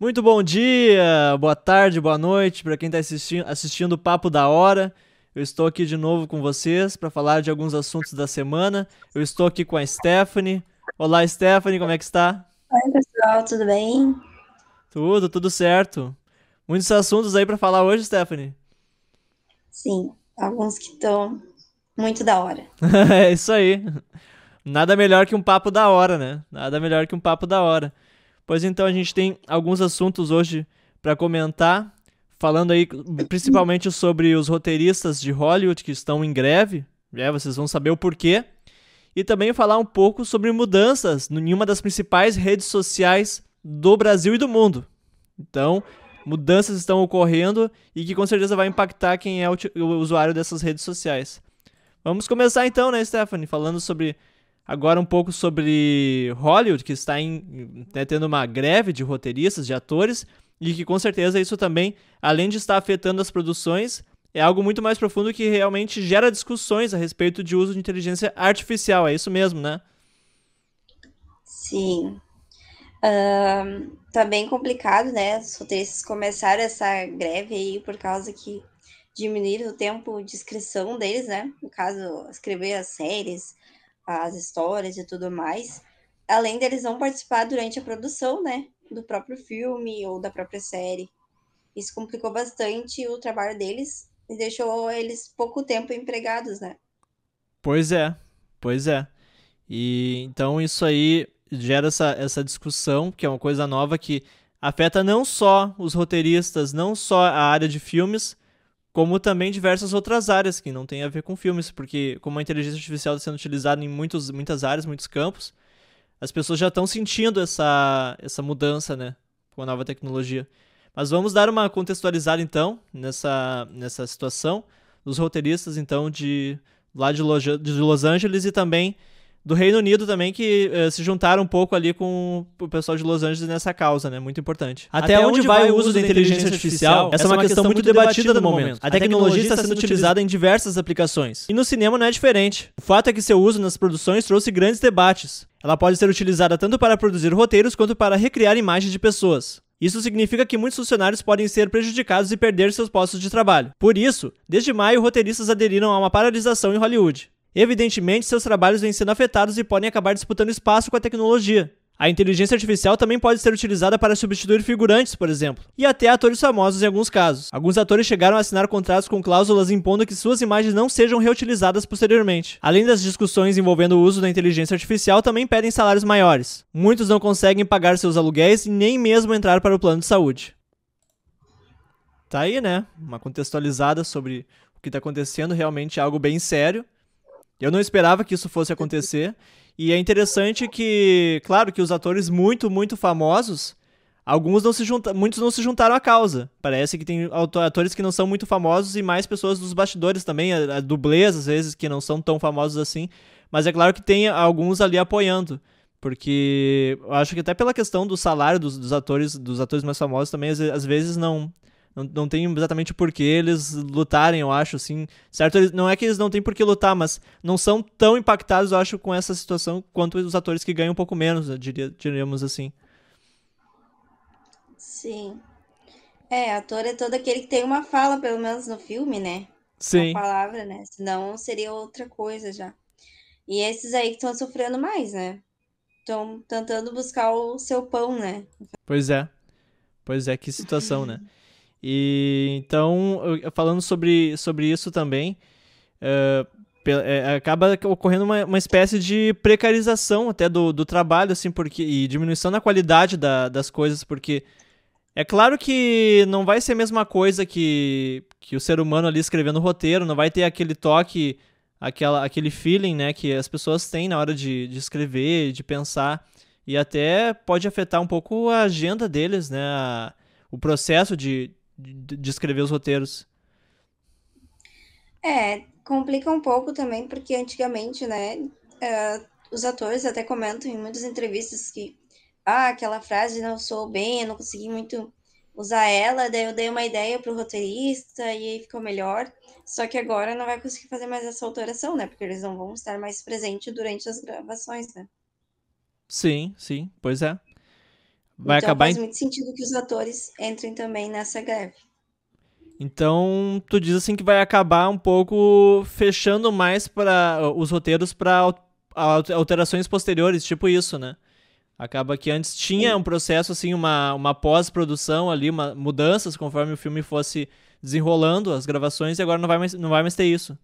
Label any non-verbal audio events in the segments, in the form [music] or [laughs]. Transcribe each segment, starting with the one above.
Muito bom dia, boa tarde, boa noite para quem está assistindo, assistindo o Papo da Hora. Eu estou aqui de novo com vocês para falar de alguns assuntos da semana. Eu estou aqui com a Stephanie. Olá, Stephanie, como é que está? Oi, pessoal, tudo bem? Tudo, tudo certo. Muitos assuntos aí para falar hoje, Stephanie. Sim, alguns que estão muito da hora. [laughs] é isso aí. Nada melhor que um papo da hora, né? Nada melhor que um papo da hora. Pois então a gente tem alguns assuntos hoje para comentar, falando aí principalmente sobre os roteiristas de Hollywood que estão em greve, né? Vocês vão saber o porquê. E também falar um pouco sobre mudanças em uma das principais redes sociais do Brasil e do mundo. Então, mudanças estão ocorrendo e que com certeza vai impactar quem é o usuário dessas redes sociais. Vamos começar então, né, Stephanie, falando sobre Agora um pouco sobre Hollywood, que está em, né, tendo uma greve de roteiristas, de atores, e que com certeza isso também, além de estar afetando as produções, é algo muito mais profundo que realmente gera discussões a respeito de uso de inteligência artificial. É isso mesmo, né? Sim. Uh, tá bem complicado, né? Os roteiristas começaram essa greve aí por causa que diminuíram o tempo de inscrição deles, né? No caso, escrever as séries, as histórias e tudo mais, além deles não participar durante a produção, né, do próprio filme ou da própria série. Isso complicou bastante o trabalho deles e deixou eles pouco tempo empregados, né? Pois é, pois é. E então isso aí gera essa, essa discussão, que é uma coisa nova que afeta não só os roteiristas, não só a área de filmes, como também diversas outras áreas que não tem a ver com filmes, porque como a inteligência artificial está sendo utilizada em muitos, muitas áreas, muitos campos, as pessoas já estão sentindo essa, essa mudança, né, com a nova tecnologia. Mas vamos dar uma contextualizada então nessa, nessa situação dos roteiristas então de lá de de Los Angeles e também do Reino Unido também, que uh, se juntaram um pouco ali com o pessoal de Los Angeles nessa causa, né? Muito importante. Até, Até onde, vai o uso da inteligência artificial? Essa é uma questão, questão muito debatida no momento. A tecnologia está sendo utilizada em diversas aplicações. E no cinema não é diferente. O fato é que seu uso nas produções trouxe grandes debates. Ela pode ser utilizada tanto para produzir roteiros quanto para recriar imagens de pessoas. Isso significa que muitos funcionários podem ser prejudicados e perder seus postos de trabalho. Por isso, desde maio, roteiristas aderiram a uma paralisação em Hollywood. Evidentemente, seus trabalhos vêm sendo afetados e podem acabar disputando espaço com a tecnologia. A inteligência artificial também pode ser utilizada para substituir figurantes, por exemplo, e até atores famosos em alguns casos. Alguns atores chegaram a assinar contratos com cláusulas impondo que suas imagens não sejam reutilizadas posteriormente. Além das discussões envolvendo o uso da inteligência artificial, também pedem salários maiores. Muitos não conseguem pagar seus aluguéis e nem mesmo entrar para o plano de saúde. Tá aí, né? Uma contextualizada sobre o que está acontecendo, realmente é algo bem sério. Eu não esperava que isso fosse acontecer. E é interessante que, claro, que os atores muito, muito famosos, alguns não se junta, muitos não se juntaram à causa. Parece que tem atores que não são muito famosos e mais pessoas dos bastidores também, a, a dublês às vezes que não são tão famosos assim. Mas é claro que tem alguns ali apoiando. Porque eu acho que até pela questão do salário dos, dos atores, dos atores mais famosos também, às, às vezes não não, não tem exatamente por que eles lutarem, eu acho, assim. Certo? Eles, não é que eles não têm por que lutar, mas não são tão impactados, eu acho, com essa situação quanto os atores que ganham um pouco menos, diria, diríamos assim. Sim. É, ator é todo aquele que tem uma fala, pelo menos no filme, né? Sim. Uma palavra, né? Senão seria outra coisa já. E esses aí que estão sofrendo mais, né? Estão tentando buscar o seu pão, né? Pois é. Pois é, que situação, né? [laughs] E então, falando sobre, sobre isso também, uh, acaba ocorrendo uma, uma espécie de precarização até do, do trabalho, assim, porque e diminuição na qualidade da, das coisas, porque é claro que não vai ser a mesma coisa que, que o ser humano ali escrevendo o roteiro, não vai ter aquele toque, aquela, aquele feeling, né, que as pessoas têm na hora de, de escrever, de pensar, e até pode afetar um pouco a agenda deles, né, a, o processo de, de, de escrever os roteiros. É, complica um pouco também, porque antigamente, né, uh, os atores até comentam em muitas entrevistas que, ah, aquela frase não sou bem, eu não consegui muito usar ela, daí eu dei uma ideia pro roteirista e aí ficou melhor. Só que agora não vai conseguir fazer mais essa alteração, né? Porque eles não vão estar mais presentes durante as gravações, né? Sim, sim, pois é. Vai então acabar. faz muito sentido que os atores entrem também nessa greve. Então, tu diz assim que vai acabar um pouco fechando mais para os roteiros para alterações posteriores, tipo isso, né? Acaba que antes tinha um processo assim, uma, uma pós-produção ali, uma, mudanças conforme o filme fosse desenrolando as gravações e agora não vai mais, não vai mais ter isso.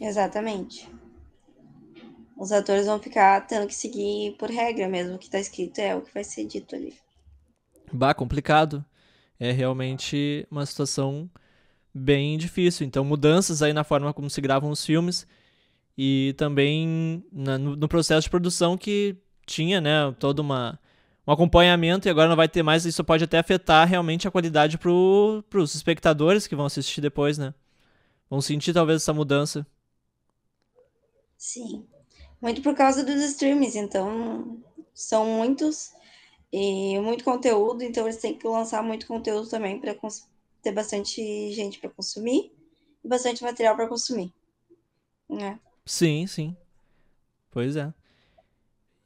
Exatamente. Os atores vão ficar tendo que seguir por regra mesmo, o que tá escrito é o que vai ser dito ali. Bah, complicado. É realmente uma situação bem difícil. Então, mudanças aí na forma como se gravam os filmes e também na- no, no processo de produção que tinha, né, todo uma, um acompanhamento e agora não vai ter mais. Isso pode até afetar realmente a qualidade para os espectadores que vão assistir depois, né? Vão sentir talvez essa mudança. Sim. Muito por causa dos streams, então são muitos e muito conteúdo, então eles têm que lançar muito conteúdo também para ter bastante gente para consumir e bastante material para consumir. Né? Sim, sim. Pois é.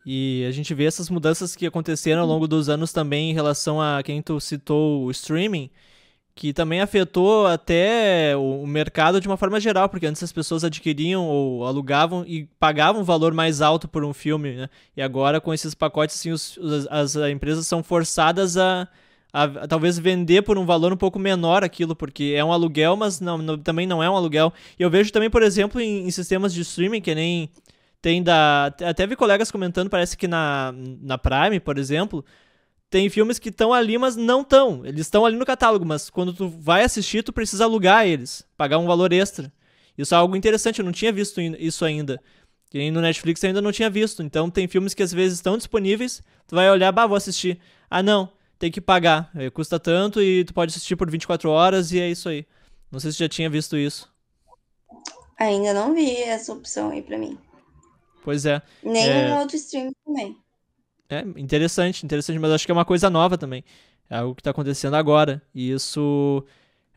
E a gente vê essas mudanças que aconteceram ao longo dos anos também em relação a quem tu citou o streaming, que também afetou até o mercado de uma forma geral, porque antes as pessoas adquiriam ou alugavam e pagavam um valor mais alto por um filme, né? E agora com esses pacotes assim, os- as, as empresas são forçadas a, a, a talvez vender por um valor um pouco menor aquilo, porque é um aluguel, mas não, não- também não é um aluguel. E eu vejo também, por exemplo, em, em sistemas de streaming, que nem tem da. Até vi colegas comentando, parece que na, na Prime, por exemplo, tem filmes que estão ali, mas não estão. Eles estão ali no catálogo, mas quando tu vai assistir, tu precisa alugar eles, pagar um valor extra. Isso é algo interessante, eu não tinha visto isso ainda. Nem no Netflix eu ainda não tinha visto. Então tem filmes que às vezes estão disponíveis, tu vai olhar, bah, vou assistir. Ah, não, tem que pagar. Custa tanto e tu pode assistir por 24 horas e é isso aí. Não sei se já tinha visto isso. Ainda não vi essa opção aí para mim. Pois é. Nenhum É. outro stream também. É interessante, interessante, mas acho que é uma coisa nova também. É algo que tá acontecendo agora. E isso.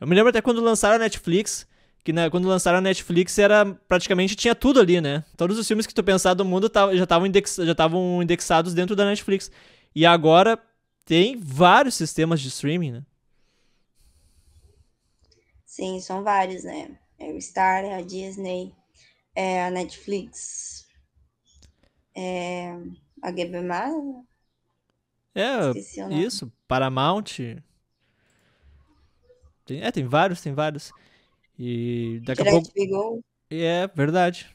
Eu me lembro até quando lançaram a Netflix, que né, quando lançaram a Netflix era praticamente tinha tudo ali, né? Todos os filmes que tu pensar do mundo já estavam index, já estavam indexados dentro da Netflix. E agora tem vários sistemas de streaming, né? Sim, são vários, né? É o Star, é a Disney, é a Netflix, é a GBMA, É, isso, Paramount. Tem, é, tem vários, tem vários. E daqui a pouco. Go. É verdade.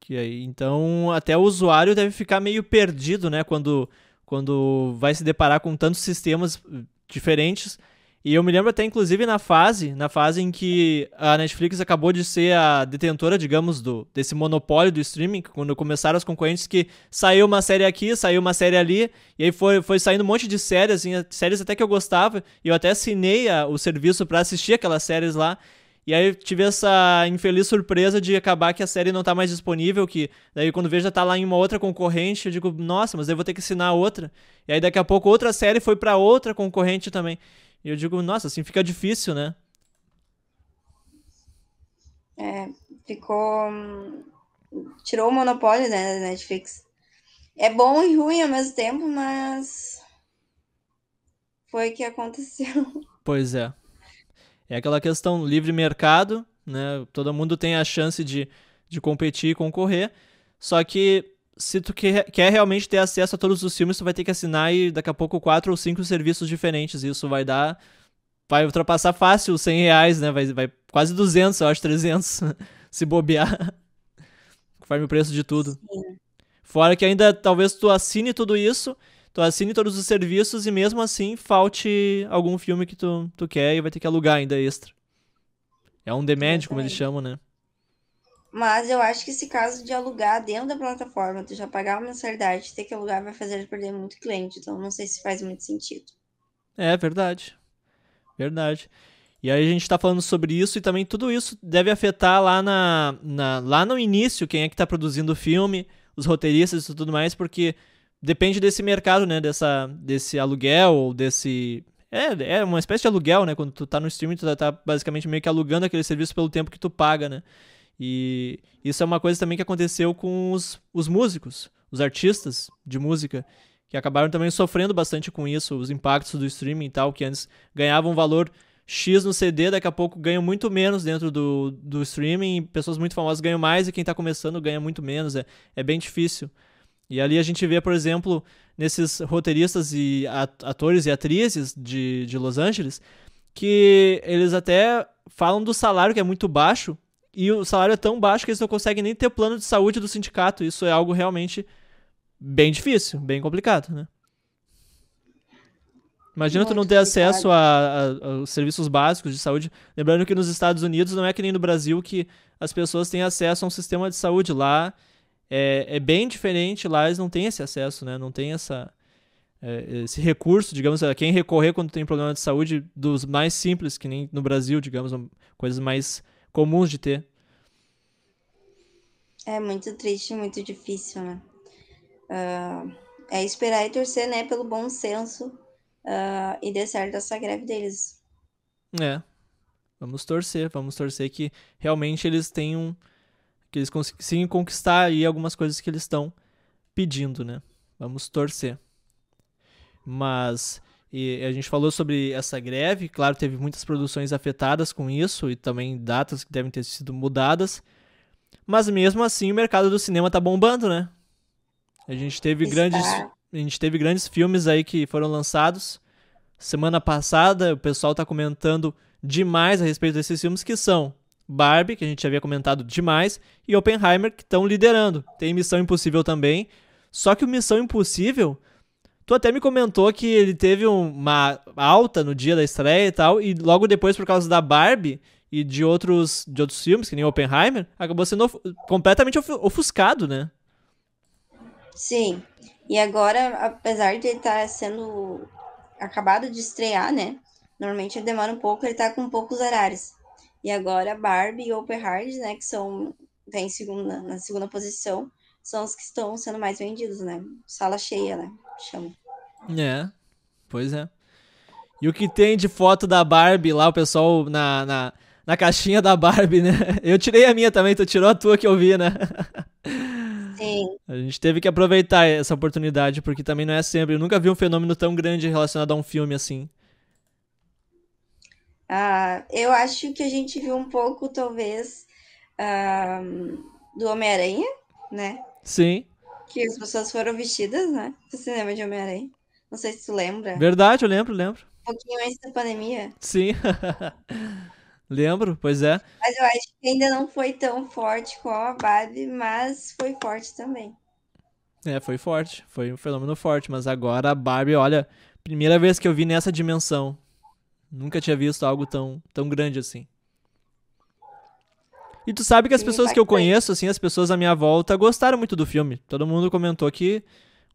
Que aí, então, até o usuário deve ficar meio perdido, né? Quando, quando vai se deparar com tantos sistemas eh, diferentes. E eu me lembro até, inclusive, na fase, na fase em que a Netflix acabou de ser a detentora, digamos, do, desse monopólio do streaming, quando começaram os concorrentes que saiu uma série aqui, saiu uma série ali, e aí foi, foi saindo um monte de séries, assim, séries até que eu gostava, e eu até assinei a- o serviço pra assistir aquelas séries lá. E aí tive essa infeliz surpresa de acabar que a série não tá mais disponível, que daí quando vejo já tá lá em uma outra concorrente, eu digo, nossa, mas eu vou ter que assinar outra. E aí daqui a pouco outra série foi pra outra concorrente também. E eu digo, nossa, assim fica difícil, né? É, ficou. Tirou o monopólio, né, da Netflix. É bom e ruim ao mesmo tempo, mas. Foi o que aconteceu. [laughs] Pois é. É aquela questão livre mercado, né? Todo mundo tem a chance de, de competir e concorrer. Só que se tu quer, quer realmente ter acesso a todos os filmes, tu vai ter que assinar e daqui a pouco quatro ou cinco serviços diferentes. Isso vai dar. Vai ultrapassar fácil os 100 reais, né? Vai, vai quase 200, eu acho, 300, [laughs] se bobear. [laughs] Conforme o preço de tudo. Fora que ainda talvez tu assine tudo isso, tu assine todos os serviços e mesmo assim falte algum filme que tu, tu quer e vai ter que alugar ainda extra. É um demand, como eles chamam, né? Mas eu acho que esse caso de alugar dentro da plataforma, tu já pagar uma mensalidade, ter que alugar vai fazer perder muito cliente. Então não sei se faz muito sentido. É verdade. Verdade. E aí a gente tá falando sobre isso e também tudo isso deve afetar lá na, na- lá no início quem é que tá produzindo o filme, os roteiristas e tudo mais, porque depende desse mercado, né, dessa desse aluguel ou desse é, é uma espécie de aluguel, né, quando tu tá no streaming tu tá, tá basicamente meio que alugando aquele serviço pelo tempo que tu paga, né? E isso é uma coisa também que aconteceu com os, os músicos, os artistas de música, que acabaram também sofrendo bastante com isso, os impactos do streaming e tal, que antes ganhavam valor X no CD, daqui a pouco ganham muito menos dentro do, do streaming, pessoas muito famosas ganham mais e quem está começando ganha muito menos, é, é bem difícil. E ali a gente vê, por exemplo, nesses roteiristas e atores e atrizes de, de Los Angeles, que eles até falam do salário que é muito baixo, e o salário é tão baixo que eles não conseguem nem ter plano de saúde do sindicato. Isso é algo realmente bem difícil, bem complicado, né? Imagina tu não ter acesso a, a, a, serviços básicos de saúde. Lembrando que nos Estados Unidos não é que nem no Brasil que as pessoas têm acesso a um sistema de saúde. Lá é, é bem diferente, lá eles não têm esse acesso, né? Não tem essa, é, esse recurso, digamos, a quem recorrer quando tem problema de saúde dos mais simples, que nem no Brasil, digamos, coisas mais comuns de ter. É muito triste, muito difícil, né? Uh, é esperar e torcer, né, pelo bom senso uh, e dê certo essa greve deles. É. Vamos torcer, vamos torcer que realmente eles tenham. que eles consigam conquistar aí algumas coisas que eles estão pedindo, né? Vamos torcer. Mas. E a gente falou sobre essa greve, claro, teve muitas produções afetadas com isso e também datas que devem ter sido mudadas. Mas mesmo assim o mercado do cinema tá bombando, né? A gente teve Está. grandes a gente teve grandes filmes aí que foram lançados. Semana passada, o pessoal tá comentando demais a respeito desses filmes que são Barbie, que a gente havia comentado demais, e Oppenheimer, que estão liderando. Tem Missão Impossível também. Só que o Missão Impossível, tu até me comentou que ele teve uma alta no dia da estreia e tal, e logo depois, por causa da Barbie e de outros, de outros filmes, que nem Oppenheimer, acabou sendo completamente ofuscado, né? Sim. E agora, apesar de ele estar tá sendo acabado de estrear, né? Normalmente ele demora um pouco, ele tá com poucos horários. E agora Barbie e Hard, né, que são vem segunda, na segunda posição, são os que estão sendo mais vendidos, né? Sala cheia, né? Chama. É. Pois é. E o que tem de foto da Barbie lá, o pessoal na, na, na caixinha da Barbie, né? [laughs] Eu tirei a minha também, tu tirou a tua que eu vi, né? [laughs] Sim. A gente teve que aproveitar essa oportunidade, porque também não é sempre. Eu nunca vi um fenômeno tão grande relacionado a um filme assim. Ah, eu acho que a gente viu um pouco, talvez, do Homem-Aranha, né? Sim. Que as pessoas foram vestidas, né? Pro cinema de Homem-Aranha. Não sei se tu lembra. Verdade, eu lembro, lembro. Um pouquinho antes da pandemia. Sim. [laughs] Lembro, pois é. Mas eu acho que ainda não foi tão forte com a Barbie, mas foi forte também. É, foi forte. Foi um fenômeno forte. Mas agora a Barbie, olha, primeira vez que eu vi nessa dimensão. Nunca tinha visto algo tão, tão grande assim. E tu sabe que as pessoas que eu conheço, assim, as pessoas à minha volta, gostaram muito do filme. Todo mundo comentou que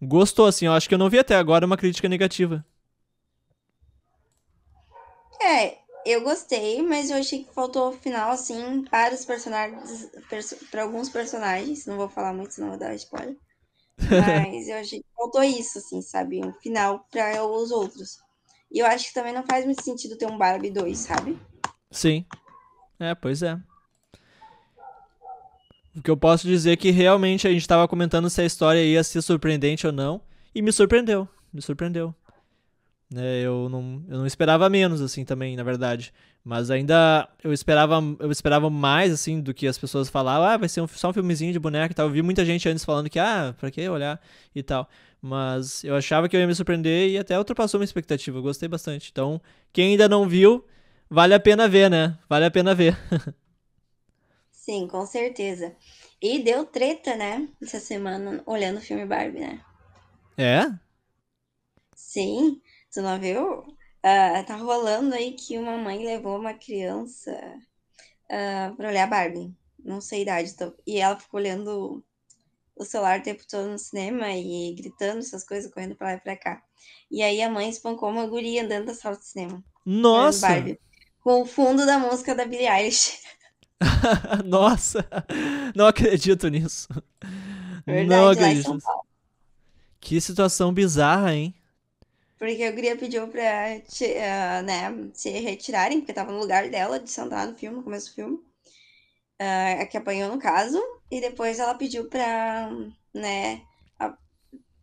gostou, assim. Eu acho que eu não vi até agora uma crítica negativa. É, eu gostei, mas eu achei que faltou o final, assim, para os personagens, para alguns personagens. Não vou falar muito, senão vou dar spoiler. [laughs] Mas eu achei que faltou isso, assim, sabe? Um final para os outros. E eu acho que também não faz muito sentido ter um Barbie 2, sabe? Sim. É, pois é. O que eu posso dizer é que realmente a gente estava comentando se a história ia ser surpreendente ou não. E me surpreendeu. Me surpreendeu. Né, eu, não, eu não esperava menos, assim, também, na verdade. Mas ainda eu esperava, eu esperava mais, assim, do que as pessoas falavam. Ah, vai ser um, só um filmezinho de boneca e tal. Eu vi muita gente antes falando que, ah, pra que olhar e tal. Mas eu achava que eu ia me surpreender e até ultrapassou minha expectativa. Eu gostei bastante. Então, quem ainda não viu, vale a pena ver, né? Vale a pena ver. [laughs] Sim, com certeza. E deu treta, né? Essa semana, olhando o filme Barbie, né? É? Sim. Tu não viu? Uh, tá rolando aí que uma mãe levou uma criança uh, pra olhar Barbie. Não sei a idade. Tô... E ela ficou olhando o celular o tempo todo no cinema e gritando essas coisas, correndo pra lá e pra cá. E aí a mãe espancou uma guria andando da sala de cinema. Nossa! Com o fundo da música da Billie Eilish. [laughs] [laughs] Nossa! Não acredito nisso. Verdade, não acredito. Que situação bizarra, hein? Porque a guria pediu pra te, uh, né, se retirarem, porque tava no lugar dela de sentar no filme, no começo do filme. Uh, que apanhou no caso. E depois ela pediu pra, né, a,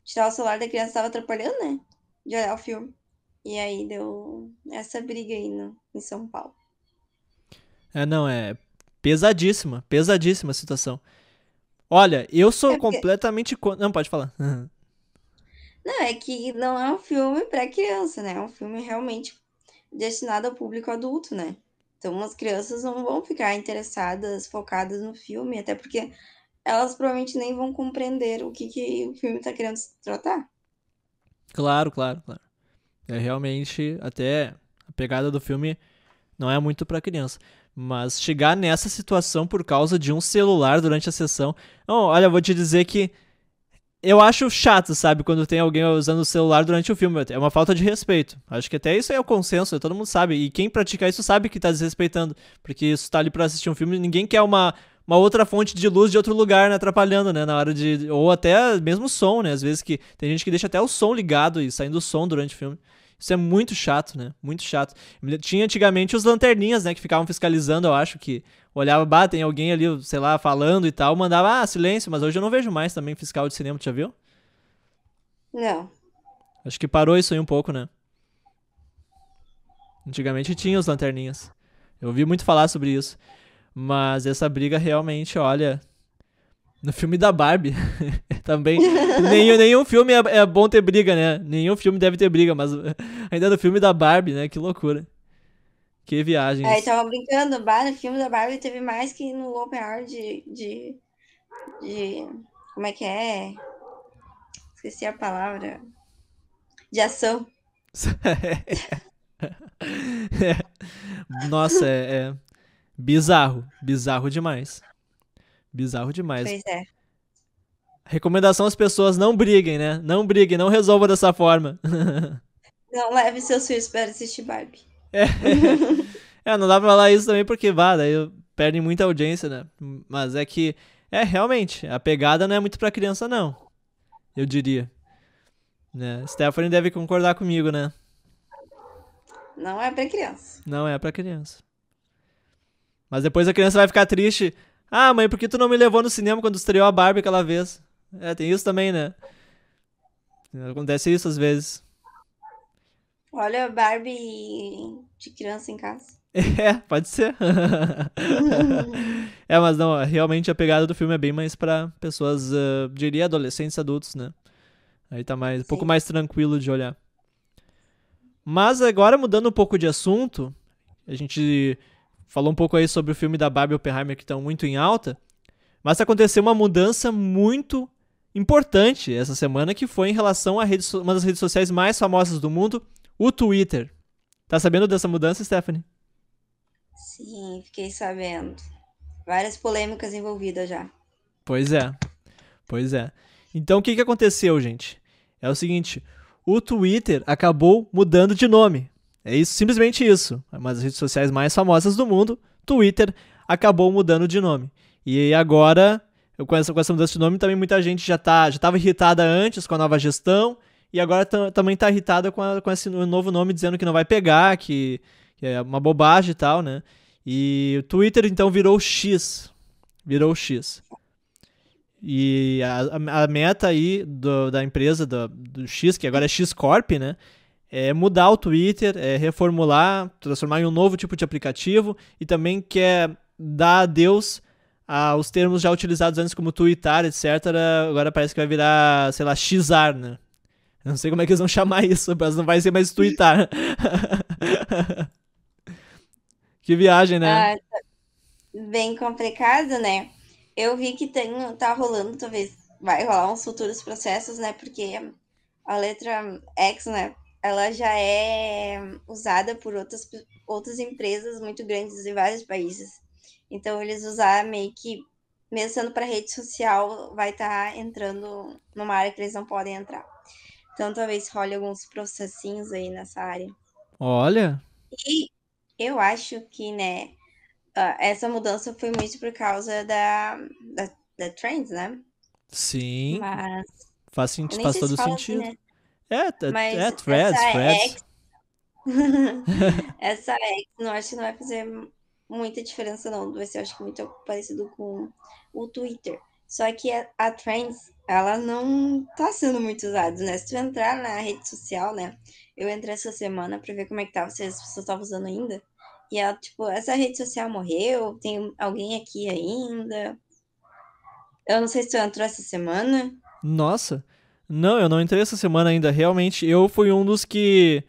tirar o celular da criança estava atrapalhando, né? De olhar o filme. E aí deu essa briga aí no, em São Paulo. É, não, é pesadíssima, pesadíssima a situação. Olha, eu sou é porque... completamente Não, pode falar. Não, é que não é um filme para criança, né? É um filme realmente destinado ao público adulto, né? Então as crianças não vão ficar interessadas, focadas no filme, até porque elas provavelmente nem vão compreender o que, que o filme está querendo tratar. Claro, claro, claro. É realmente até a pegada do filme não é muito para criança. Mas chegar nessa situação por causa de um celular durante a sessão. Não, olha, vou te dizer que eu acho chato, sabe, quando tem alguém usando o celular durante o filme. É uma falta de respeito. Acho que até isso é o consenso, todo mundo sabe. E quem pratica isso sabe que tá desrespeitando. Porque isso tá ali pra assistir um filme, ninguém quer uma, uma outra fonte de luz de outro lugar, né, atrapalhando, né, na hora de... Ou até mesmo som, né, às vezes que tem gente que deixa até o som ligado e saindo o som durante o filme. Isso é muito chato, né? Muito chato. Tinha antigamente os lanterninhas, né? Que ficavam fiscalizando, eu acho que olhava, bah, tem alguém ali, sei lá, falando e tal, mandava, ah, silêncio, mas hoje eu não vejo mais também fiscal de cinema, tu já viu? Não. Acho que parou isso aí um pouco, né? Antigamente tinha os lanterninhas. Eu ouvi muito falar sobre isso. Mas essa briga realmente, olha, no filme da Barbie [laughs] também. [laughs] nenhum, nenhum filme é, é, bom ter briga, né? Nenhum filme deve ter briga, mas [laughs] ainda no filme da Barbie, né? Que loucura. Que viagem. Aí tava brincando, no filme da Barbie teve mais que no Open Hour de, de, de. Como é que é? Esqueci a palavra. De ação. Nossa, é, é bizarro. Bizarro demais. Bizarro demais. Pois é. Recomendação às pessoas não briguem, né? Não briguem, não resolvam dessa forma. [laughs] Não leve seus filhos para assistir Barbie. É, [laughs] é não dá pra falar isso também porque, vá, daí perdem muita audiência, né? Mas é que, é, realmente, a pegada não é muito pra criança, não. Eu diria. Né? Stephanie deve concordar comigo, né? Não é pra criança. Não é pra criança. Mas depois a criança vai ficar triste. Ah, mãe, por que tu não me levou no cinema quando estreou a Barbie aquela vez? É, tem isso também, né? Acontece isso às vezes. Olha, Barbie de criança em casa. [laughs] É, pode ser. [laughs] é, mas não, realmente a pegada do filme é bem mais para pessoas, uh, diria adolescentes, adultos, né? Aí tá mais, um pouco mais tranquilo de olhar. Mas agora mudando um pouco de assunto, a gente falou um pouco aí sobre o filme da Barbie Oppenheimer que estão muito em alta, mas aconteceu uma mudança muito importante essa semana que foi em relação a rede, uma das redes sociais mais famosas do mundo, o Twitter. Tá sabendo dessa mudança, Stephanie? Sim, fiquei sabendo. Várias polêmicas envolvidas já. Pois é. Pois é. Então o que, que aconteceu, gente? É o seguinte: o Twitter acabou mudando de nome. É isso, simplesmente isso. É uma das redes sociais mais famosas do mundo, Twitter, acabou mudando de nome. E agora, com essa, com essa mudança de nome, também muita gente já tá, já estava irritada antes com a nova gestão, e agora também está irritada com, a, com esse novo nome, dizendo que não vai pegar, que, que é uma bobagem e tal, né? E o Twitter então virou X. Virou X. E a, a meta aí do, da empresa do, do X, que agora é X Corp, né? É mudar o Twitter, é reformular, transformar em um novo tipo de aplicativo e também quer dar adeus aos termos já utilizados antes como twittar, etc. Agora parece que vai virar, sei lá, xar, né? não sei como é que eles vão chamar isso, mas não vai ser mais twittar. [laughs] que viagem, né? Ah, bem complicado, né? Eu vi que tem, tá rolando, talvez vai rolar uns futuros processos, né? Porque a letra X, né? Ela já é usada por outras, outras empresas muito grandes em vários países. Então, eles usar meio que, mesmo sendo para rede social, vai estar tá entrando numa área que eles não podem entrar. Então, talvez role alguns processinhos aí nessa área. Olha! E eu acho que, né, essa mudança foi muito por causa da, da, da Trends, né? Sim. Mas. Faz, faz todo assim, sentido. Assim, né? É, Mas é threads, essa threads. X... [laughs] essa X, não acho que não vai fazer muita diferença, não. Vai ser, acho que, muito parecido com o Twitter. Só que a, a Trends, ela não tá sendo muito usada, né? Se tu entrar na rede social, né? Eu entrei essa semana pra ver como é que tava, se as pessoas estavam usando ainda. E ela, tipo, essa rede social morreu? Tem alguém aqui ainda? Eu não sei se tu entrou essa semana. Nossa. Não, eu não entrei essa semana ainda. Realmente, eu fui um dos que.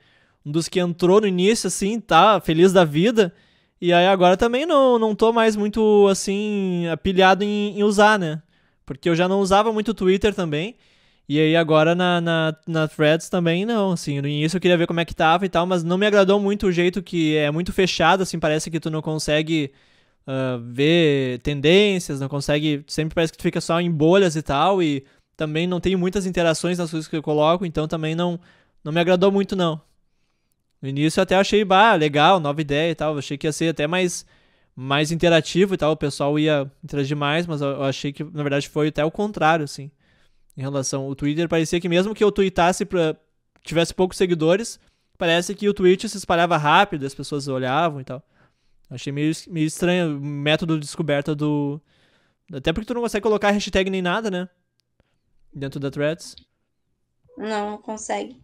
Um dos que entrou no início, assim, tá? Feliz da vida. E aí agora também não, não tô mais muito, assim, apilhado em, em usar, né? Porque eu já não usava muito o Twitter também. E aí agora na, na, na Threads também não, assim, no início eu queria ver como é que tava e tal, mas não me agradou muito o jeito que é muito fechado, assim, parece que tu não consegue uh, ver tendências, não consegue, sempre parece que tu fica só em bolhas e tal, e também não tem muitas interações nas coisas que eu coloco, então também não, não me agradou muito não. No início eu até achei, bah, legal, nova ideia e tal, achei que ia ser até mais mais interativo e tal, o pessoal ia interagir mais, mas eu achei que na verdade foi até o contrário, assim. Em relação ao Twitter, parecia que mesmo que eu tweetasse para tivesse poucos seguidores, parece que o tweet se espalhava rápido, as pessoas olhavam e tal. Achei meio, meio estranho o método de descoberta do. Até porque tu não consegue colocar hashtag nem nada, né? Dentro da threads. Não, consegue.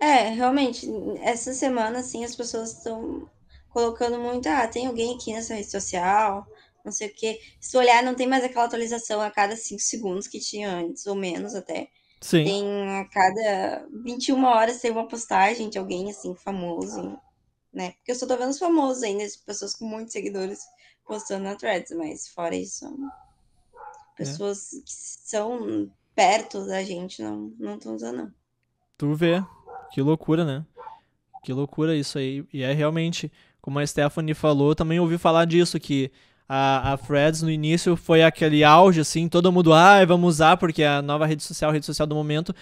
É, realmente, essa semana, assim, as pessoas estão colocando muito, ah, tem alguém aqui nessa rede social, não sei o quê. Se olhar, não tem mais aquela atualização a cada 5 segundos que tinha antes, ou menos até. Sim. Tem a cada 21 horas tem uma postagem de alguém, assim, famoso, né? Porque eu só tô vendo os famosos ainda, pessoas com muitos seguidores postando na Threads, mas fora isso, pessoas é. que são perto da gente não estão usando, não. Tu vê. Que loucura, né? Que loucura isso aí. E é realmente como a Stephanie falou, também ouvi falar disso, que a, a Threads no início foi aquele auge, assim, todo mundo, ah, vamos usar porque é a nova rede social, a rede social do momento.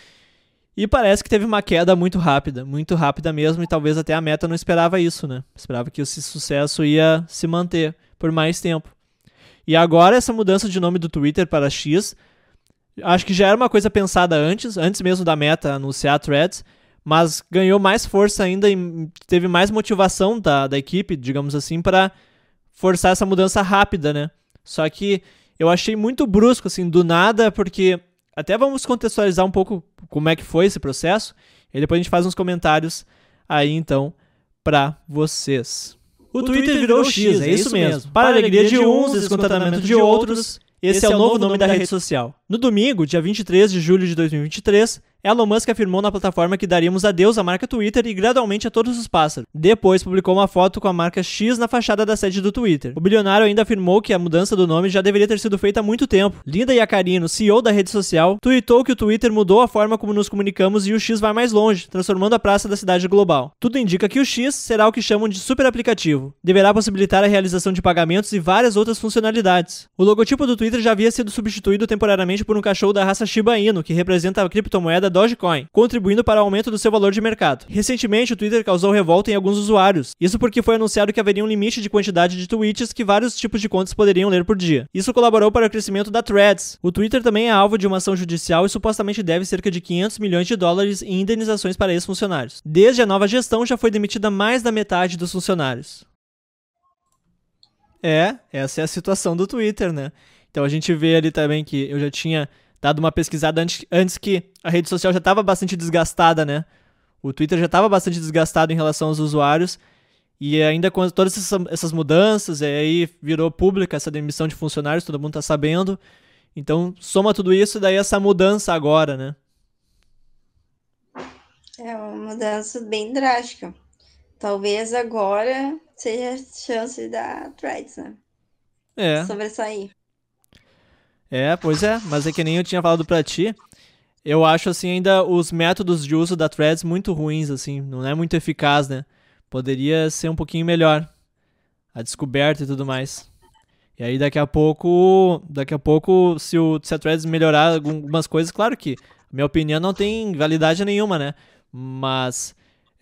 E parece que teve uma queda muito rápida, muito rápida mesmo, e talvez até a meta não esperava isso, né? Esperava que esse sucesso ia se manter por mais tempo. E agora essa mudança de nome do Twitter para X, acho que já era uma coisa pensada antes, antes mesmo da meta anunciar a Threads, mas ganhou mais força ainda e teve mais motivação da, da equipe, digamos assim, para forçar essa mudança rápida, né? Só que eu achei muito brusco, assim, do nada, porque até vamos contextualizar um pouco como é que foi esse processo, e depois a gente faz uns comentários aí, então, para vocês. O, o Twitter, Twitter, virou X, é, é isso mesmo. mesmo. Para, a alegria de uns, descontentamento de outros, esse é o novo nome da rede social. No domingo, dia 23 de julho de 2023, Elon Musk afirmou na plataforma que daríamos adeus à marca Twitter e gradualmente a todos os pássaros. Depois publicou uma foto com a marca X na fachada da sede do Twitter. O bilionário ainda afirmou que a mudança do nome já deveria ter sido feita há muito tempo. Linda Yacarino, CEO da rede social, tweetou que o Twitter mudou a forma como nos comunicamos e o X vai mais longe, transformando a praça da cidade global. Tudo indica que o X será o que chamam de super aplicativo. Deverá possibilitar a realização de pagamentos e várias outras funcionalidades. O logotipo do Twitter já havia sido substituído temporariamente por um cachorro da raça Shiba Inu, que representa a criptomoeda Dogecoin, contribuindo para o aumento do seu valor de mercado. Recentemente, o Twitter causou revolta em alguns usuários, isso porque foi anunciado que haveria um limite de quantidade de tweets que vários tipos de contas poderiam ler por dia. Isso colaborou para o crescimento da Threads. O Twitter também é alvo de uma ação judicial e supostamente deve cerca de 500 milhões de dólares em indenizações para ex-funcionários. Desde a nova gestão, já foi demitida mais da metade dos funcionários. É, essa é a situação do Twitter, né? Então a gente vê ali também que eu já tinha dado uma pesquisada antes, antes que a rede social já estava bastante desgastada, né? O Twitter já estava bastante desgastado em relação aos usuários. E ainda com todas essas mudanças, e aí virou pública essa demissão de funcionários, todo mundo está sabendo. Então, soma tudo isso, daí essa mudança agora, né? É uma mudança bem drástica. Talvez agora seja a chance da Threads, né? É. Sobressair. É, pois é, mas é que nem eu tinha falado pra ti. Eu acho, assim, ainda os métodos de uso da Threads muito ruins, assim, não é muito eficaz, né? Poderia ser um pouquinho melhor. A descoberta e tudo mais. E aí daqui a pouco, daqui a pouco, se, o, se a Threads melhorar algumas coisas, claro que minha opinião não tem validade nenhuma, né? Mas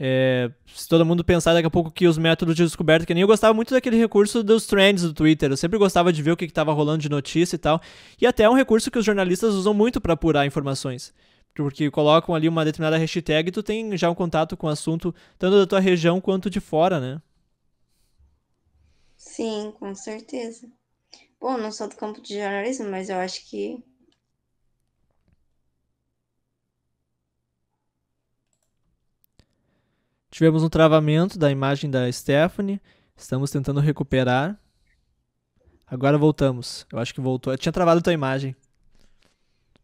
é, se todo mundo pensar daqui a pouco que os métodos de descoberta, que nem eu gostava muito daquele recurso dos trends do Twitter, eu sempre gostava de ver o que estava rolando de notícia e tal, e até é um recurso que os jornalistas usam muito para apurar informações. Porque colocam ali uma determinada hashtag e tu tem já um contato com o assunto, tanto da tua região quanto de fora, né? Sim, com certeza. Bom, não sou do campo de jornalismo, mas eu acho que Tivemos um travamento da imagem da Stephanie. Estamos tentando recuperar. Agora voltamos. Eu acho que voltou. Eu tinha travado tua imagem.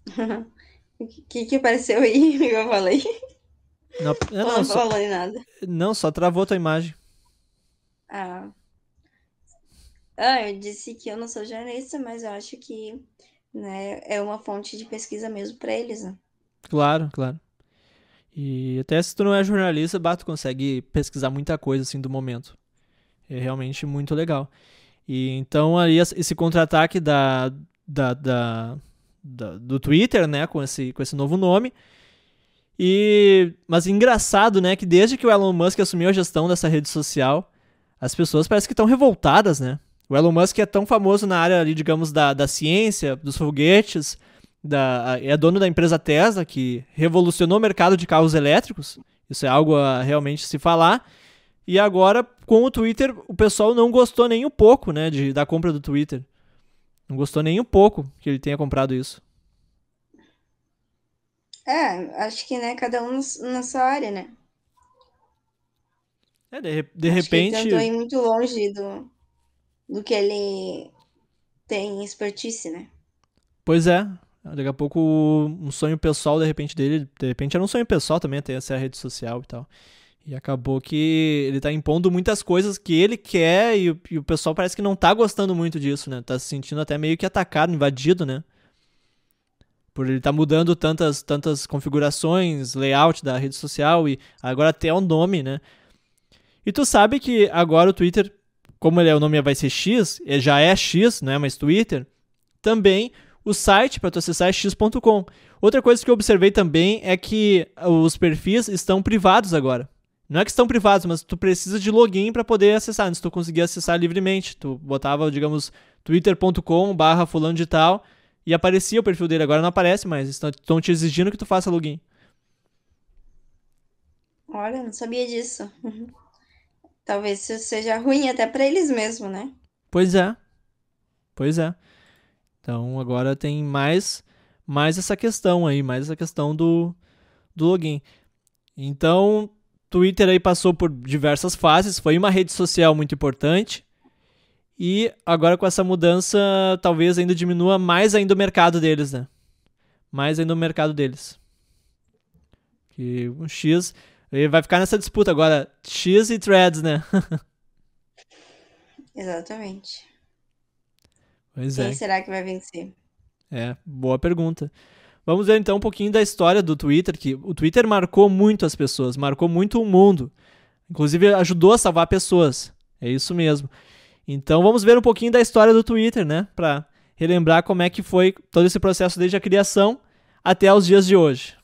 [laughs] O que, que apareceu aí [laughs] eu falei? Não, [laughs] eu Não, não, só, falou nada. não, só travou tua imagem. Ah. ah, eu disse que eu não sou jornalista, mas eu acho que né, é uma fonte de pesquisa mesmo para eles, né? Claro, claro. E até se tu não é jornalista, bah, tu consegue pesquisar muita coisa assim do momento. É realmente muito legal. E então aí esse contra-ataque da, da, da, da- do Twitter, né, com esse, com esse novo nome. E mas engraçado, né, que desde que o Elon Musk assumiu a gestão dessa rede social, as pessoas parecem que estão revoltadas, né? O Elon Musk é tão famoso na área ali, digamos, da, da ciência, dos foguetes, da, é dono da empresa Tesla, que revolucionou o mercado de carros elétricos. Isso é algo a realmente se falar. E agora, com o Twitter, o pessoal não gostou nem um pouco, né, de, da compra do Twitter. Não gostou nem um pouco que ele tenha comprado isso. É, acho que, né, cada um na sua área, né? É, de, de Acho que ele repente, tentou ir muito longe do, do que ele tem expertise, né? pois é. Daqui a pouco um sonho pessoal, de repente, dele, de repente era um sonho pessoal também, ter essa rede social e tal. E acabou que ele tá impondo muitas coisas que ele quer e, o- e o pessoal parece que não tá gostando muito disso, né? Tá se sentindo até meio que atacado, invadido, né? Por ele tá mudando tantas, tantas configurações, layout da rede social e agora até o nome, né? E tu sabe que agora o Twitter, como ele é, o nome vai ser X, ele já é X, não é mais Twitter, também o site para tu acessar é x.com. Outra coisa que eu observei também é que os perfis estão privados agora. Não é que estão privados, mas tu precisa de login para poder acessar. Antes tu conseguia acessar livremente. Tu botava, digamos, twitter.com barra fulano de tal e aparecia o perfil dele. Agora não aparece mais. Estão- te exigindo que tu faça login. Olha, não sabia disso. Talvez isso seja ruim até para eles mesmos, né? Pois é. Pois é. Então agora tem mais mais essa questão aí, mais essa questão do, do login. Então, Twitter aí passou por diversas fases, foi uma rede social muito importante. E agora com essa mudança, talvez ainda diminua mais ainda o mercado deles, né? Mais ainda o mercado deles. Que o X ele vai ficar nessa disputa agora, X e Threads, né? [laughs] Exatamente. Pois Quem é. será que vai vencer? É, boa pergunta. Vamos ver então um pouquinho da história do Twitter, que o Twitter marcou muito as pessoas, marcou muito o mundo. Inclusive ajudou a salvar pessoas. É isso mesmo. Então vamos ver um pouquinho da história do Twitter, né? Pra relembrar como é que foi todo esse processo desde a criação até os dias de hoje.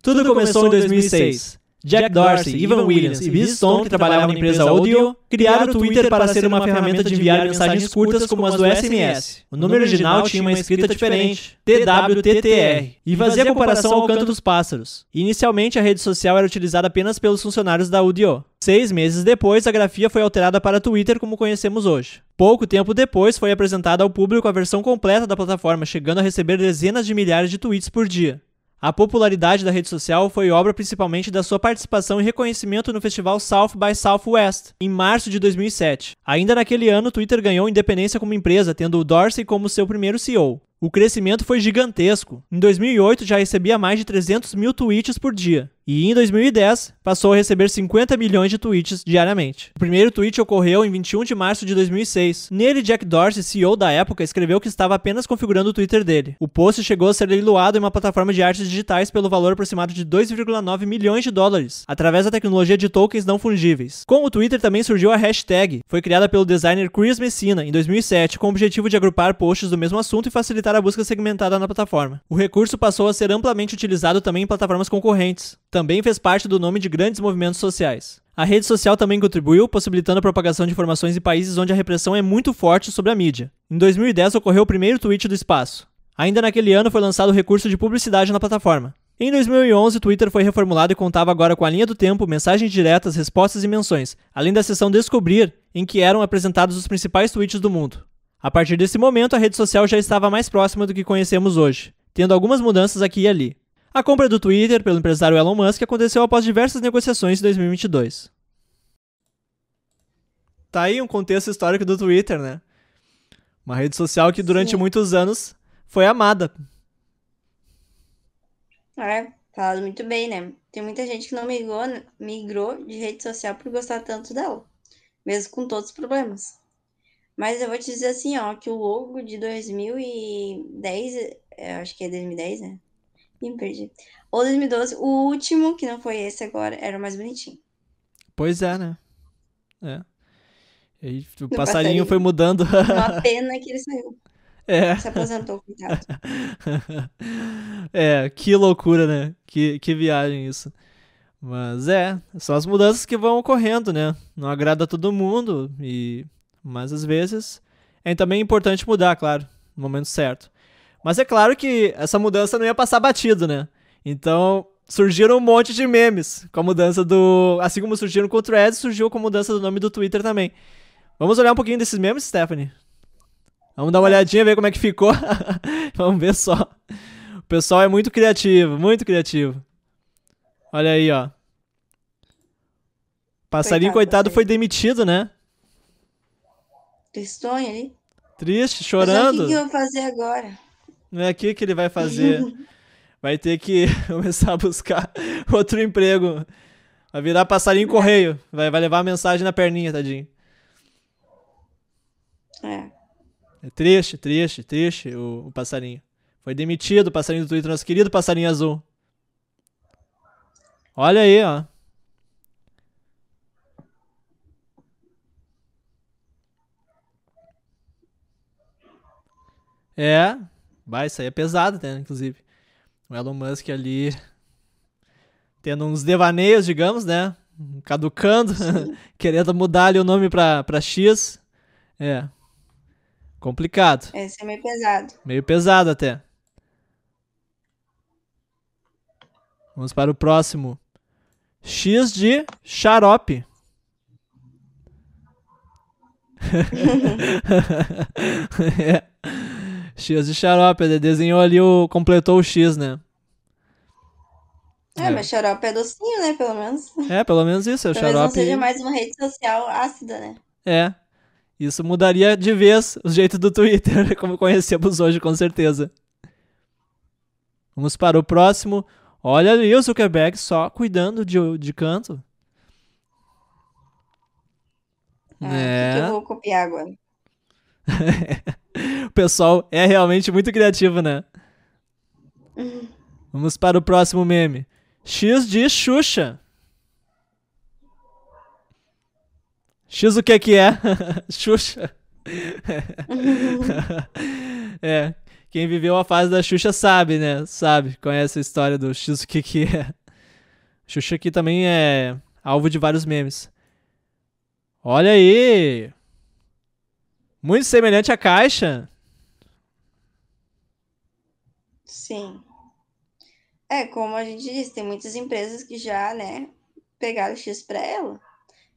Tudo, começou em 2006. Jack Dorsey, Ivan Williams e Biz Stone, que trabalhavam na empresa Audio, criaram o Twitter para ser uma ferramenta de enviar mensagens curtas como as do SMS. O nome original tinha uma escrita diferente, TWTTR, e fazia comparação ao canto dos pássaros. Inicialmente, a rede social era utilizada apenas pelos funcionários da Audio. Seis meses depois, a grafia foi alterada para Twitter como conhecemos hoje. Pouco tempo depois, foi apresentada ao público a versão completa da plataforma, chegando a receber dezenas de milhares de tweets por dia. A popularidade da rede social foi obra principalmente da sua participação e reconhecimento no festival South by Southwest, em março de 2007. Ainda naquele ano, Twitter ganhou independência como empresa, tendo o Dorsey como seu primeiro CEO. O crescimento foi gigantesco. Em 2008 já recebia mais de 300 mil tweets por dia. E em 2010 passou a receber 50 milhões de tweets diariamente. O primeiro tweet ocorreu em 21 de março de 2006. Nele, Jack Dorsey, CEO da época, escreveu que estava apenas configurando o Twitter dele. O post chegou a ser leiloado em uma plataforma de artes digitais pelo valor aproximado de 2,9 milhões de dólares, através da tecnologia de tokens não fungíveis. Com o Twitter também surgiu a hashtag. Foi criada pelo designer Chris Messina em 2007, com o objetivo de agrupar posts do mesmo assunto e facilitar a busca segmentada na plataforma. O recurso passou a ser amplamente utilizado também em plataformas concorrentes. Também fez parte do nome de grandes movimentos sociais. A rede social também contribuiu, possibilitando a propagação de informações em países onde a repressão é muito forte sobre a mídia. Em 2010 ocorreu o primeiro tweet do espaço. Ainda naquele ano foi lançado o recurso de publicidade na plataforma. Em 2011, o Twitter foi reformulado e contava agora com a linha do tempo, mensagens diretas, respostas e menções, além da seção Descobrir, em que eram apresentados os principais tweets do mundo. A partir desse momento, a rede social já estava mais próxima do que conhecemos hoje, tendo algumas mudanças aqui e ali. A compra do Twitter pelo empresário Elon Musk aconteceu após diversas negociações em 2022. Tá aí um contexto histórico do Twitter, né? Uma rede social que durante Sim. muitos anos foi amada. É, falado muito bem, né? Tem muita gente que não migrou, migrou de rede social por gostar tanto dela, mesmo com todos os problemas. Mas eu vou te dizer assim, ó, que o logo de 2010, eu acho que é 2010, né? Me perdi. Ou 2012, o último, que não foi esse agora, era o mais bonitinho. Pois é, né? É. E o Do passarinho passarinho. foi mudando. Uma [laughs] pena que ele saiu. é. Se aposentou, coitado. [laughs] é, que loucura, né? Que, que viagem isso. Mas é, são as mudanças que vão ocorrendo, né? Não agrada todo mundo, e mas às vezes é também importante mudar, claro, no momento certo. Mas é claro que essa mudança não ia passar batido, né? Então surgiram um monte de memes com a mudança do. Assim como surgiram com o Threads, surgiu com a mudança do nome do Twitter também. Vamos olhar um pouquinho desses memes, Stephanie? Vamos dar uma olhadinha, ver como é que ficou. [laughs] Vamos ver só. O pessoal é muito criativo, muito criativo. Olha aí, ó. Passarinho, Coitado, coitado, foi demitido, né? Tristonho ali. Triste, Mas o chorando. que, que eu vou fazer agora? Não é aqui que ele vai fazer. [laughs] Vai ter que [laughs] começar a buscar [laughs] outro emprego. Vai virar passarinho correio. Vai, vai levar a mensagem na perninha, tadinho. É. É triste, triste, triste o, o passarinho. Foi demitido o passarinho do Twitter, nosso querido passarinho azul. Olha aí, ó. É, vai, isso aí é pesado, né, inclusive. O Elon Musk ali tendo uns devaneios, digamos, né? Caducando, [laughs] querendo mudar ali o nome pra, pra X. É. Complicado. Esse é meio pesado. Meio pesado até. Vamos para o próximo. X de xarope. [laughs] [laughs] é. X de xarope. Ele desenhou ali o. completou o X, né? É, É. mas xarope é docinho, né? Pelo menos. É, pelo menos isso. É o Talvez não xarope. seja mais uma rede social ácida, né? É. Isso mudaria de vez o jeito do Twitter, [laughs] como conhecemos hoje, com certeza. Vamos para o próximo. Olha ali o Zuckerberg só cuidando de, de canto. Ah, O que, que É. eu vou copiar agora? [laughs] Pessoal é realmente muito criativo, né? [laughs] Vamos para o próximo meme. X de Xuxa. X o que que é? [laughs] Xuxa. [laughs] é. Quem viveu a fase da Xuxa sabe, né? Sabe, conhece a história do X o que que é. Xuxa aqui também é alvo de vários memes. Olha aí! Muito semelhante à caixa. Sim. É, como a gente disse, tem muitas empresas que já, né, pegaram X pra ela.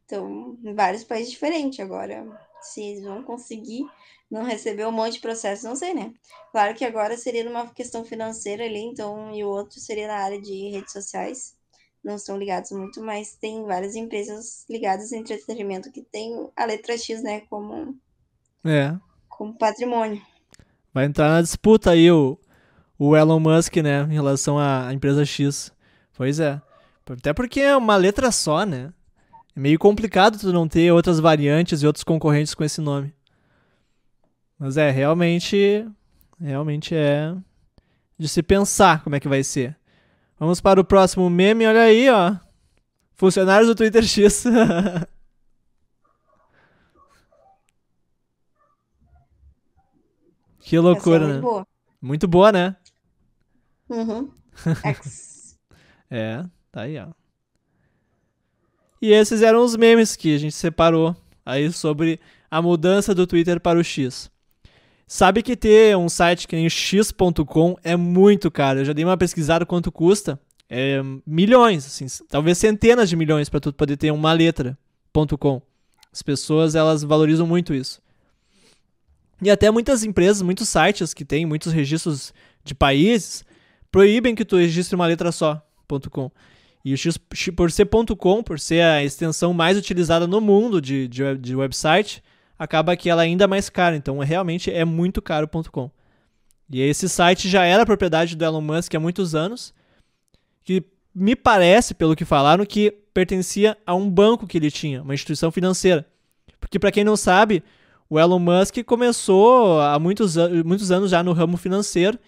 Então, em vários países diferentes. Agora, se eles vão conseguir não receber um monte de processo, não sei, né? Claro que agora seria numa questão financeira ali, então, e o outro seria na área de redes sociais. Não estão ligados muito, mas tem várias empresas ligadas em entretenimento que tem a letra X, né, como, É. como patrimônio. Vai entrar na disputa aí o, o Elon Musk, né? Em relação à empresa X. Pois é. Até porque é uma letra só, né? É meio complicado tu não ter outras variantes e outros concorrentes com esse nome. Mas é, realmente. Realmente é de se pensar como é que vai ser. Vamos para o próximo meme, olha aí, ó. Funcionários do Twitter X. [laughs] que loucura, Essa é né? muito boa. Muito boa, né? Uhum. [laughs] X. É, tá aí, ó. E esses eram os memes que a gente separou aí sobre a mudança do Twitter para o X. Sabe que ter um site que nem o x.com é muito caro. Eu já dei uma pesquisada quanto custa. É milhões, assim, talvez centenas de milhões para tu poder ter uma letra .com. As pessoas elas valorizam muito isso. E até muitas empresas, muitos sites que têm muitos registros de países, proíbem que tu registre uma letra só, .com. E o X, por ser .com, por ser a extensão mais utilizada no mundo de, de, de website, acaba que ela é ainda mais cara. Então, realmente é muito caro .com. E esse site já era propriedade do Elon Musk há muitos anos, que me parece, pelo que falaram, que pertencia a um banco que ele tinha, uma instituição financeira. Porque, para quem não sabe, o Elon Musk começou há muitos, muitos anos já no ramo financeiro,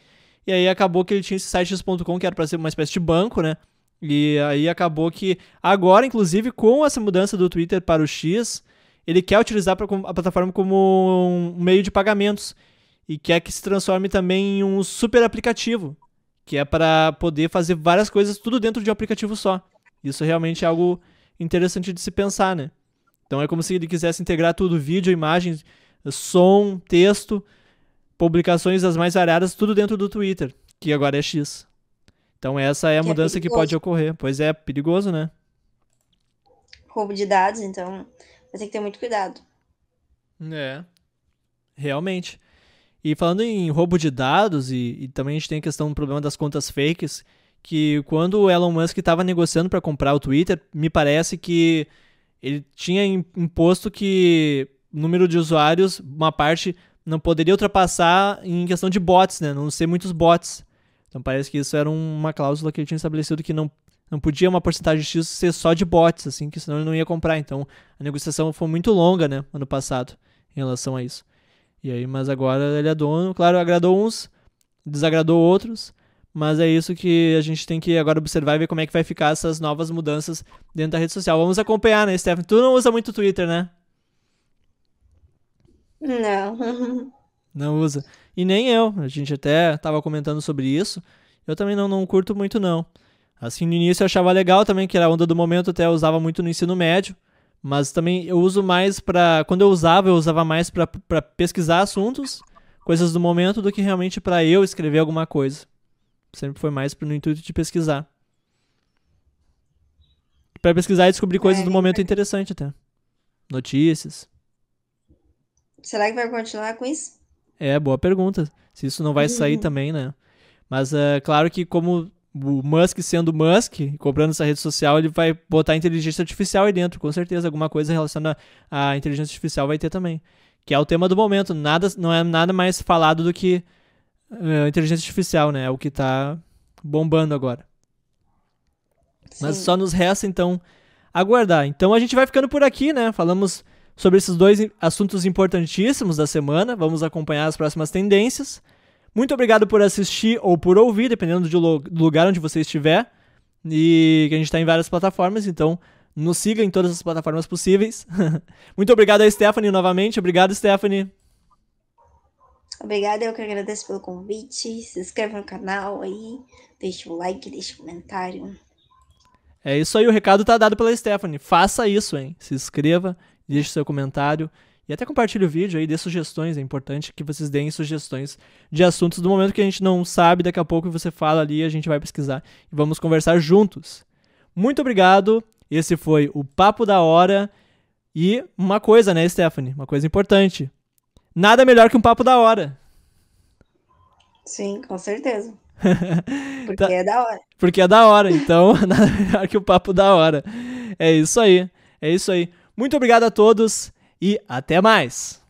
e aí acabou que ele tinha esse site X.com, que era para ser uma espécie de banco, né? E aí acabou que agora, inclusive, com essa mudança do Twitter para o X, ele quer utilizar a plataforma como um meio de pagamentos e quer que se transforme também em um super aplicativo, que é para poder fazer várias coisas tudo dentro de um aplicativo só. Isso realmente é algo interessante de se pensar, né? Então é como se ele quisesse integrar tudo, vídeo, imagens, som, texto, publicações das mais variadas, tudo dentro do Twitter, que agora é X. Então essa é a que é mudança é que pode ocorrer. Pois é, perigoso, né? Roubo de dados, então vai ter que ter muito cuidado. É. Realmente. E falando em roubo de dados, e, e também a gente tem a questão do problema das contas fakes, que quando o Elon Musk estava negociando para comprar o Twitter, me parece que ele tinha imposto que número de usuários, uma parte, não poderia ultrapassar em questão de bots, né? Não ser muitos bots. Então parece que isso era uma cláusula que ele tinha estabelecido que não, não podia uma porcentagem X ser só de bots, assim, que senão ele não ia comprar. Então a negociação foi muito longa, né, ano passado, em relação a isso. E aí, mas agora ele é dono, claro, agradou uns, desagradou outros, mas é isso que a gente tem que agora observar e ver como é que vai ficar essas novas mudanças dentro da rede social. Vamos acompanhar, né, Stephen? Tu não usa muito Twitter, né? Não. [laughs] Não usa. E nem eu. A gente até tava comentando sobre isso. Eu também não, não curto muito, não. Assim, no início eu achava legal também, que era a onda do momento, até usava muito no ensino médio. Mas também eu uso mais para Quando eu usava, eu usava mais para pesquisar assuntos, coisas do momento, do que realmente para eu escrever alguma coisa. Sempre foi mais no intuito de pesquisar. Para pesquisar e descobrir coisas é, do momento interessante até. Notícias. Será que vai continuar com isso? É, boa pergunta. Se isso não vai sair também, né? Mas é claro que como o Musk sendo Musk, comprando essa rede social, ele vai botar inteligência artificial aí dentro, com certeza. Alguma coisa relacionada à inteligência artificial vai ter também. Que é o tema do momento. Nada, não é nada mais falado do que uh, inteligência artificial, né? É o que está bombando agora. Sim. Mas só nos resta, então, aguardar. Então a gente vai ficando por aqui, né? Falamos sobre esses dois assuntos importantíssimos da semana. Vamos acompanhar as próximas tendências. Muito obrigado por assistir ou por ouvir, dependendo do lugar onde você estiver. E que a gente está em várias plataformas, então nos siga em todas as plataformas possíveis. [laughs] Muito obrigado a Stephanie novamente. Obrigado, Stephanie. Obrigada, eu que agradeço pelo convite. Se inscreva no canal aí, deixe um like, deixe um comentário. É isso aí, o recado tá dado pela Stephanie. Faça isso, hein? Se inscreva, deixe seu comentário e até compartilhe o vídeo aí, dê sugestões. É importante que vocês deem sugestões de assuntos do momento que a gente não sabe, daqui a pouco você fala ali, a gente vai pesquisar e vamos conversar juntos. Muito obrigado. Esse foi o Papo da Hora. E uma coisa, né, Stephanie? Uma coisa importante. Nada melhor que um papo da hora. Sim, com certeza. [laughs] Porque tá. é da hora. Porque é da hora, então [laughs] nada melhor que o papo da hora. É isso aí. É isso aí. Muito obrigado a todos e até mais!